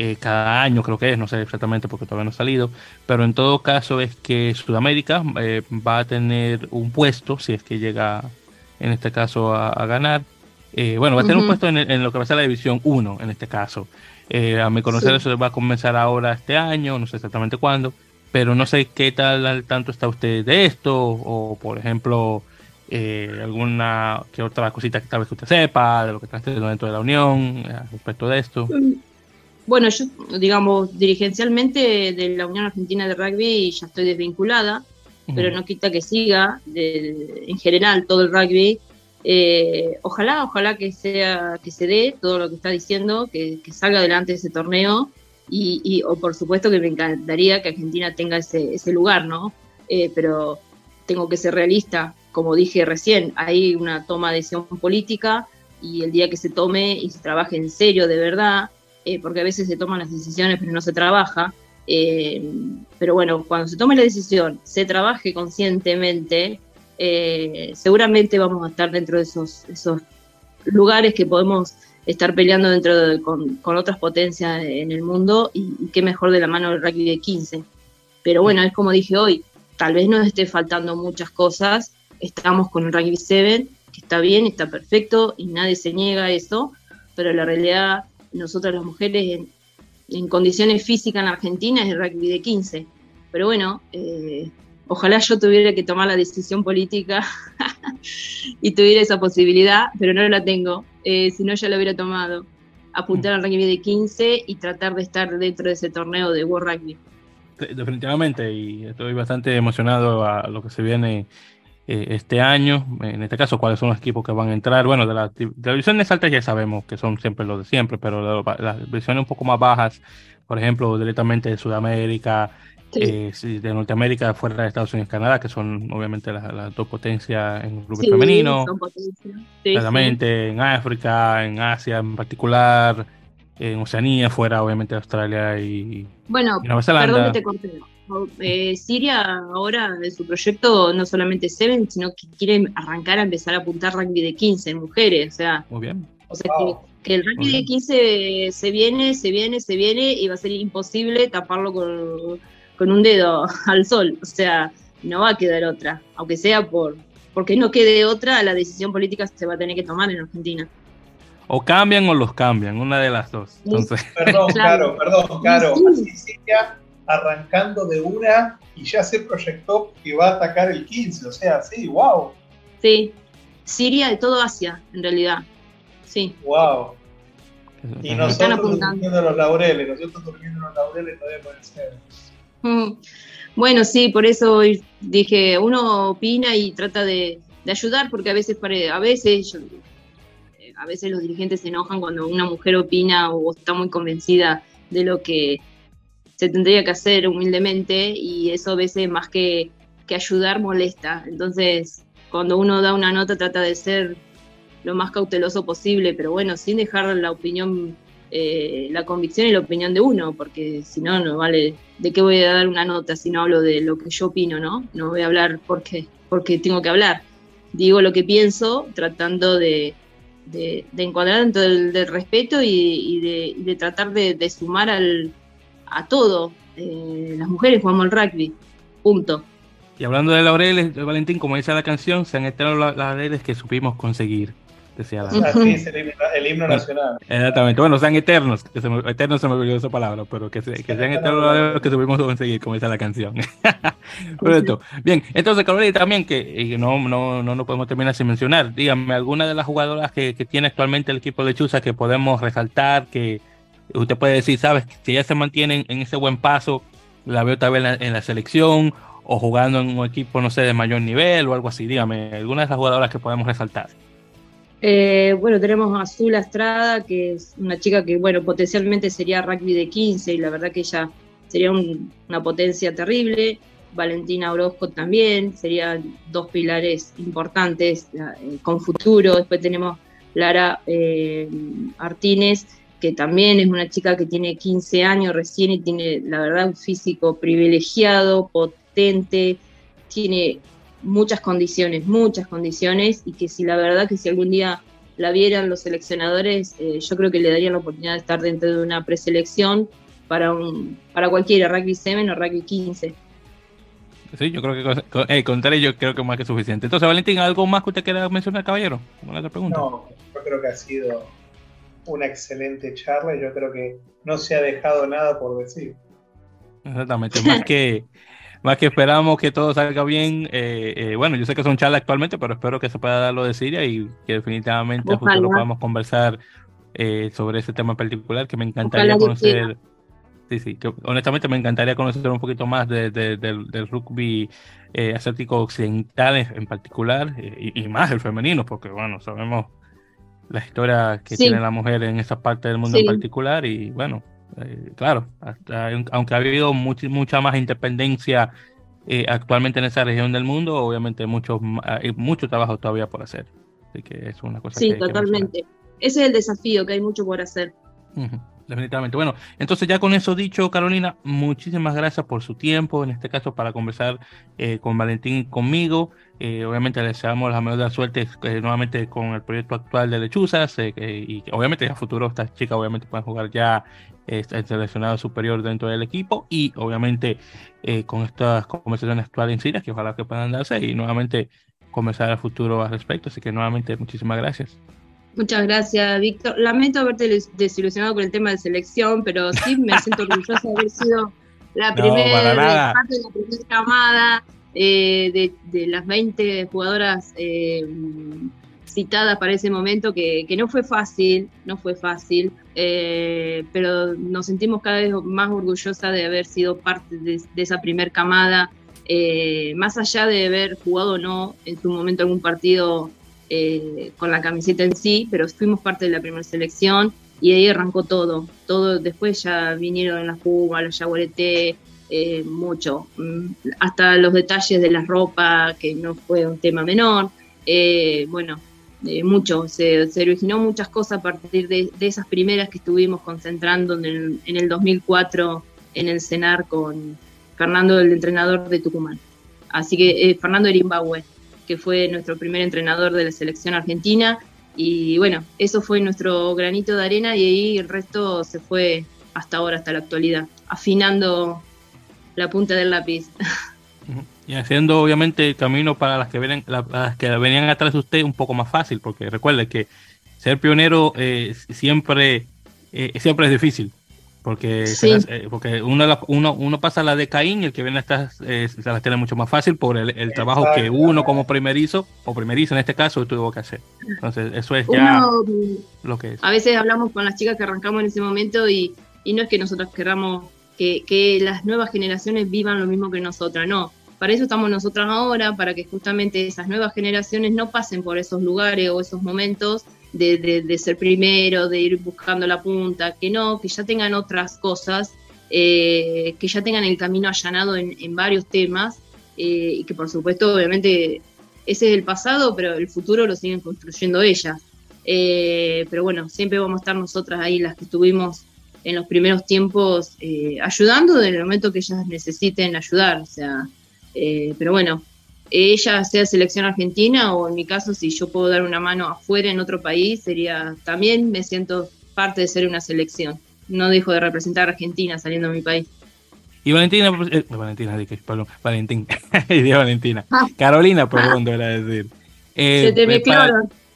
eh, cada año, creo que es, no sé exactamente porque todavía no ha salido, pero en todo caso es que Sudamérica eh, va a tener un puesto, si es que llega en este caso a, ganar. Eh, bueno, va a tener un puesto en, lo que va a ser la División 1 en este caso. a mi conocer eso va a comenzar ahora este año, no sé exactamente cuándo, pero no sé qué tal al tanto está usted de esto, o por ejemplo, alguna que otra cosita que tal vez usted sepa de lo que está haciendo dentro de la Unión respecto de esto. Mm, bueno, yo, digamos, dirigencialmente de la Unión Argentina de Rugby ya estoy desvinculada, pero no quita que siga, en general, todo el rugby. Eh, ojalá, ojalá que sea que se dé todo lo que está diciendo, que, salga adelante ese torneo y, o por supuesto que me encantaría que Argentina tenga ese, ese lugar, ¿no? Eh, pero tengo que ser realista, como dije recién, hay una toma de decisión política y el día que se tome y se trabaje en serio de verdad, eh, porque a veces se toman las decisiones pero no se trabaja. Eh, pero bueno, cuando se tome la decisión, se trabaje conscientemente, eh, seguramente vamos a estar dentro de esos, lugares que podemos estar peleando dentro con, otras potencias en el mundo y, qué mejor de la mano del rugby de 15. Pero bueno, es como dije hoy, tal vez nos esté faltando muchas cosas, estamos con el rugby 7, que está bien, está perfecto y nadie se niega a eso, pero la realidad nosotras las mujeres en, condiciones físicas en Argentina es el rugby de 15. Pero bueno, eh, ojalá yo tuviera que tomar la decisión política y tuviera esa posibilidad, pero no la tengo, eh, si no ya la hubiera tomado. Apuntar al rugby de 15 y tratar de estar dentro de ese torneo de World Rugby. Definitivamente, y estoy bastante emocionado a lo que se viene eh, este año, en este caso, cuáles son los equipos que van a entrar. Bueno, de, las divisiones altas ya sabemos que son siempre los de siempre, pero las divisiones un poco más bajas, por ejemplo, directamente de Sudamérica, eh, de Norteamérica, fuera de Estados Unidos y Canadá, que son obviamente las, dos potencias en el grupo femenino. Claramente en África, en Asia en particular, en Oceanía, fuera obviamente de Australia y, bueno, Nueva Zelanda. Perdón que te corté. Eh, Siria ahora en su proyecto no solamente Seven, sino que quiere arrancar a empezar a apuntar rugby de 15 en mujeres. O sea, Muy bien. O sea que, el rugby de 15 se viene, se viene, se viene y va a ser imposible taparlo con, con un dedo al sol. O sea, no va a quedar otra, aunque sea por porque no quede otra, la decisión política se va a tener que tomar en Argentina. O cambian o los cambian, una de las dos. Entonces... Perdón, claro, perdón, claro. Así Siria arrancando de una y ya se proyectó que va a atacar el 15, o sea, sí, wow. Sí, Siria de todo Asia, en realidad. Sí. Wow. Y nosotros durmiendo los laureles, nosotros durmiendo los laureles todavía puede ser. Mm. Bueno, sí, por eso dije, uno opina y trata de, ayudar, porque a veces, a veces, a veces los dirigentes se enojan cuando una mujer opina o está muy convencida de lo que se tendría que hacer humildemente y eso a veces más que, ayudar molesta. Entonces, cuando uno da una nota trata de ser lo más cauteloso posible, pero bueno, sin dejar la opinión, eh, la convicción y la opinión de uno, porque si no, no vale, ¿de qué voy a dar una nota si no hablo de lo que yo opino, no? No voy a hablar porque, porque tengo que hablar. Digo lo que pienso, tratando de, de, encuadrar dentro del, respeto y, de, tratar de sumar al, a todo. Eh, las mujeres jugamos al rugby, punto. Y hablando de laureles, Valentín, como dice la canción, se han enterado las laureles que supimos conseguir. Decía la... Así es el himno, nacional. Exactamente. Bueno, sean eternos. Que se me, eternos se me olvidó esa palabra, pero que, que sean eternos que tuvimos que conseguir, como dice la canción. Perfecto. Bien, entonces, Carolina, también que no, no, no, no podemos terminar sin mencionar. Díganme, ¿alguna de las jugadoras que, que tiene actualmente el equipo de Chusa que podemos resaltar? Que usted puede decir, ¿sabes? Si ella se mantiene en ese buen paso, la veo tal vez en la, en la selección o jugando en un equipo, no sé, de mayor nivel o algo así. Dígame, algunas de las jugadoras que podemos resaltar. Eh, bueno, tenemos a Azul Estrada, que es una chica que, bueno, potencialmente sería rugby de 15 y la verdad que ella sería una potencia terrible. Valentina Orozco también, serían dos pilares importantes eh, con futuro. Después tenemos Lara eh, que también es una chica que tiene 15 años recién y tiene, la verdad, un físico privilegiado, potente, tiene muchas condiciones, muchas condiciones, y que si la verdad que si algún día la vieran los seleccionadores, eh, yo creo que le darían la oportunidad de estar dentro de una preselección para un para cualquiera, rugby 7 o rugby 15. Sí, yo creo que con, eh, con yo creo que más que suficiente. Entonces, Valentín, ¿algo más que usted quiera mencionar, caballero? Una otra pregunta. No, yo creo que ha sido una excelente charla y yo creo que no se ha dejado nada por decir. Exactamente, más que más que esperamos que todo salga bien. Eh, eh, bueno, yo sé que son charlas actualmente, pero espero que se pueda dar lo de Siria y que definitivamente en futuro podamos conversar eh, sobre ese tema en particular, que me encantaría conocer. Sí, sí, que honestamente me encantaría conocer un poquito más de, del, rugby asiático occidental en, particular y, más el femenino, porque bueno, sabemos la historia que tiene la mujer en esa parte del mundo en particular y bueno, eh, claro, aunque ha habido mucha más independencia eh, actualmente en esa región del mundo, obviamente mucho, hay mucho trabajo todavía por hacer. Así que es una cosa Sí, totalmente. Ese es el desafío, que hay mucho por hacer. definitivamente. Bueno, entonces ya con eso dicho, Carolina, muchísimas gracias por su tiempo, en este caso para conversar eh, con Valentín y conmigo. obviamente le deseamos la mejor de las suertes nuevamente con el proyecto actual de Lechuzas y obviamente a futuro estas chicas obviamente pueden jugar ya el seleccionado superior dentro del equipo y obviamente eh, con estas conversaciones actuales en Siria que ojalá que puedan darse y nuevamente comenzar al futuro al respecto. Así que nuevamente muchísimas gracias. Muchas gracias, Víctor. Lamento haberte desilusionado con el tema de selección, pero sí me siento orgullosa de haber sido la primera parte de la primera camada eh, de, de, las 20 jugadoras eh, citadas para ese momento, que, no fue fácil, no fue fácil, eh, pero nos sentimos cada vez más orgullosas de haber sido parte de, esa primer camada, eh, más allá de haber jugado o no en su momento algún partido eh, con la camiseta en sí, pero fuimos parte de la primera selección y ahí arrancó todo, todo después ya vinieron las Pumas, los Yaguareté, mucho, mm, hasta los detalles de la ropa, que no fue un tema menor. bueno, mucho, se, originó muchas cosas a partir de, esas primeras que estuvimos concentrando en el, el 2004 en el CENAR con Fernando, el entrenador de Tucumán. Así que eh, Fernando Erimbahue, que fue nuestro primer entrenador de la selección argentina. Y bueno, eso fue nuestro granito de arena y ahí el resto se fue hasta ahora, hasta la actualidad, afinando la punta del lápiz. Y haciendo obviamente el camino para las que vienen, las que venían atrás de usted un poco más fácil, porque recuerde que ser pionero eh, siempre, eh, siempre es difícil. Porque, eh, porque uno, uno, uno, pasa la de Caín y el que viene atrás se las tiene mucho más fácil por el, trabajo que uno como primerizo, o primerizo en este caso, tuvo que hacer. Entonces, eso es ya lo que es. A veces hablamos con las chicas que arrancamos en ese momento y, y no es que nosotros querramos que, que las nuevas generaciones vivan lo mismo que nosotras, no para eso estamos nosotras ahora, para que justamente esas nuevas generaciones no pasen por esos lugares o esos momentos de, ser primero, de ir buscando la punta, que no, que ya tengan otras cosas, eh, que ya tengan el camino allanado en, varios temas eh, y que por supuesto obviamente ese es el pasado, pero el futuro lo siguen construyendo ellas. Eh, pero bueno, siempre vamos a estar nosotras ahí, las que estuvimos en los primeros tiempos, ayudando en el momento que ellas necesiten ayudar. O sea, eh, pero bueno, ella sea selección argentina o en mi caso si yo puedo dar una mano afuera en otro país, sería también me siento parte de ser una selección. No dejo de representar a Argentina saliendo de mi país. Y Valentina, eh, Valentina, perdón, Valentín, Valentina. Ah. Carolina, perdón, debería decir. Eh, Se te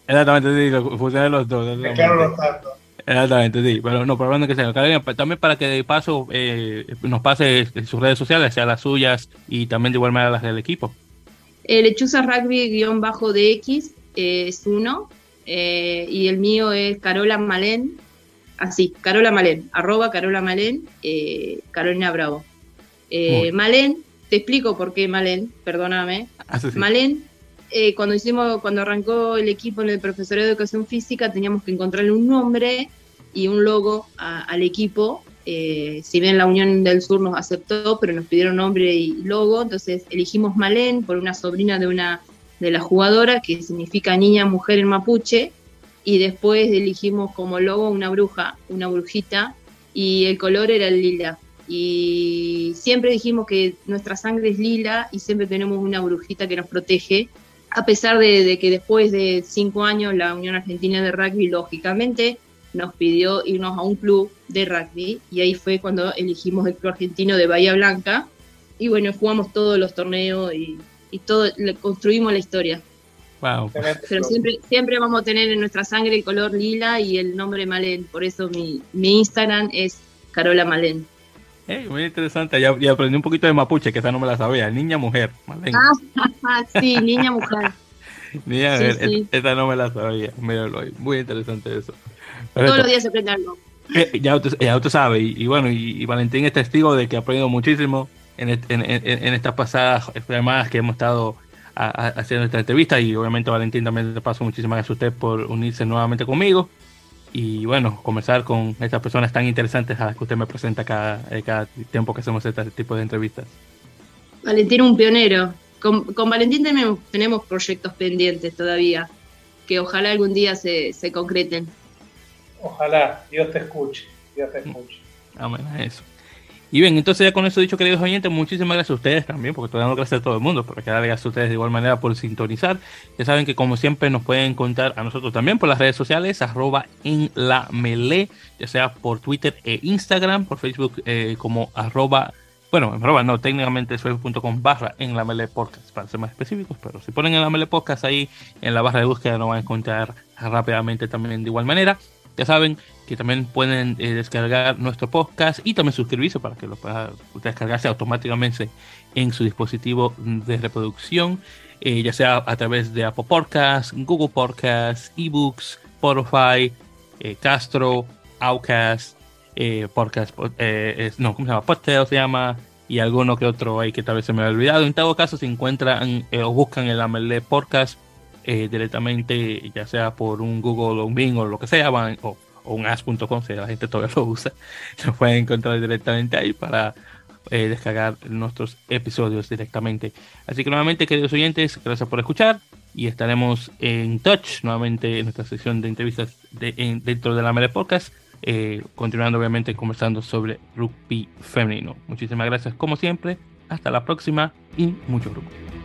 Exactamente, sí, funcionan los dos. Carlos Tanto. Exactamente, sí, pero no, pero hablando que sea, también para que de paso eh, nos pase sus redes sociales, sea las suyas y también de igual manera las del equipo. El Lechuza Rugby-DX eh, es uno, eh, y el mío es Carola Malén, así, Carola Malén, arroba Carola Malén, eh, Carolina Bravo. Malén, te explico por qué Malén, perdóname. Ah, Malén, cuando hicimos, cuando arrancó el equipo en el profesorado de educación física, teníamos que encontrarle un nombre y un logo al equipo. si bien la Unión del Sur nos aceptó, pero nos pidieron nombre y logo, entonces elegimos Malén por una sobrina de una de la jugadora, que significa niña, mujer en mapuche, y después elegimos como logo una bruja, una brujita, y el color era el lila. Y siempre dijimos que nuestra sangre es lila y siempre tenemos una brujita que nos protege, a pesar de, que después de cinco años la Unión Argentina de Rugby, lógicamente, nos pidió irnos a un club de rugby y ahí fue cuando elegimos el club argentino de Bahía Blanca y bueno, jugamos todos los torneos y y todo, construimos la historia. Wow. Pero siempre, siempre vamos a tener en nuestra sangre el color lila y el nombre Malén. Por eso mi, mi Instagram es Carola Malén. Muy interesante. Ya, aprendí un poquito de mapuche, que esa no me la sabía. Niña mujer. Ah, sí, niña mujer. niña esa no me la sabía. Míralo Muy interesante eso. Todos los días se aprende algo. Eh, ya, usted, ya usted sabe. Y, bueno, y, Valentín es testigo de que ha aprendido muchísimo en, en, estas pasadas llamadas que hemos estado haciendo esta entrevista y obviamente Valentín también le paso muchísimas gracias a usted por unirse nuevamente conmigo y bueno, comenzar con estas personas tan interesantes a las que usted me presenta cada, eh, cada tiempo que hacemos este tipo de entrevistas. Valentín un pionero. Con, con Valentín tenemos, tenemos proyectos pendientes todavía, que ojalá algún día se, se concreten. Ojalá, Dios te escuche, Dios te escuche. Amén, eso. Y bien, entonces ya con eso dicho, queridos oyentes, muchísimas gracias a ustedes también, porque estoy dando gracias a todo el mundo, pero quedar gracias a ustedes de igual manera por sintonizar. Ya saben que como siempre nos pueden contar a nosotros también por las redes sociales, arroba en la melee, ya sea por Twitter e Instagram, por Facebook eh, como arroba, bueno, arroba no, técnicamente es facebook.com barra en la melee podcast, para ser más específicos, pero si ponen en la melee podcast ahí en la barra de búsqueda nos van a encontrar rápidamente también de igual manera. Ya saben que también pueden eh, descargar nuestro podcast y también suscribirse para que lo puedan descargarse automáticamente en su dispositivo de reproducción, eh, ya sea a través de Apple Podcasts, Google Podcasts, eBooks, Spotify, eh, Castro, Outcast, Podcast, no, ¿cómo se llama? Podcast se llama, y alguno que otro ahí que tal vez se me ha olvidado. En todo caso, se encuentran o buscan el AML Podcast eh, directamente, ya sea por un Google o un Bing o lo que sea, o, un as.com, si la gente todavía lo usa, lo pueden encontrar directamente ahí para eh, descargar nuestros episodios directamente. Así que nuevamente, queridos oyentes, gracias por escuchar y estaremos en touch nuevamente en nuestra sección de entrevistas de, dentro de la Mele Podcast. Eh, continuando obviamente conversando sobre rugby femenino. Muchísimas gracias como siempre, hasta la próxima y mucho rugby.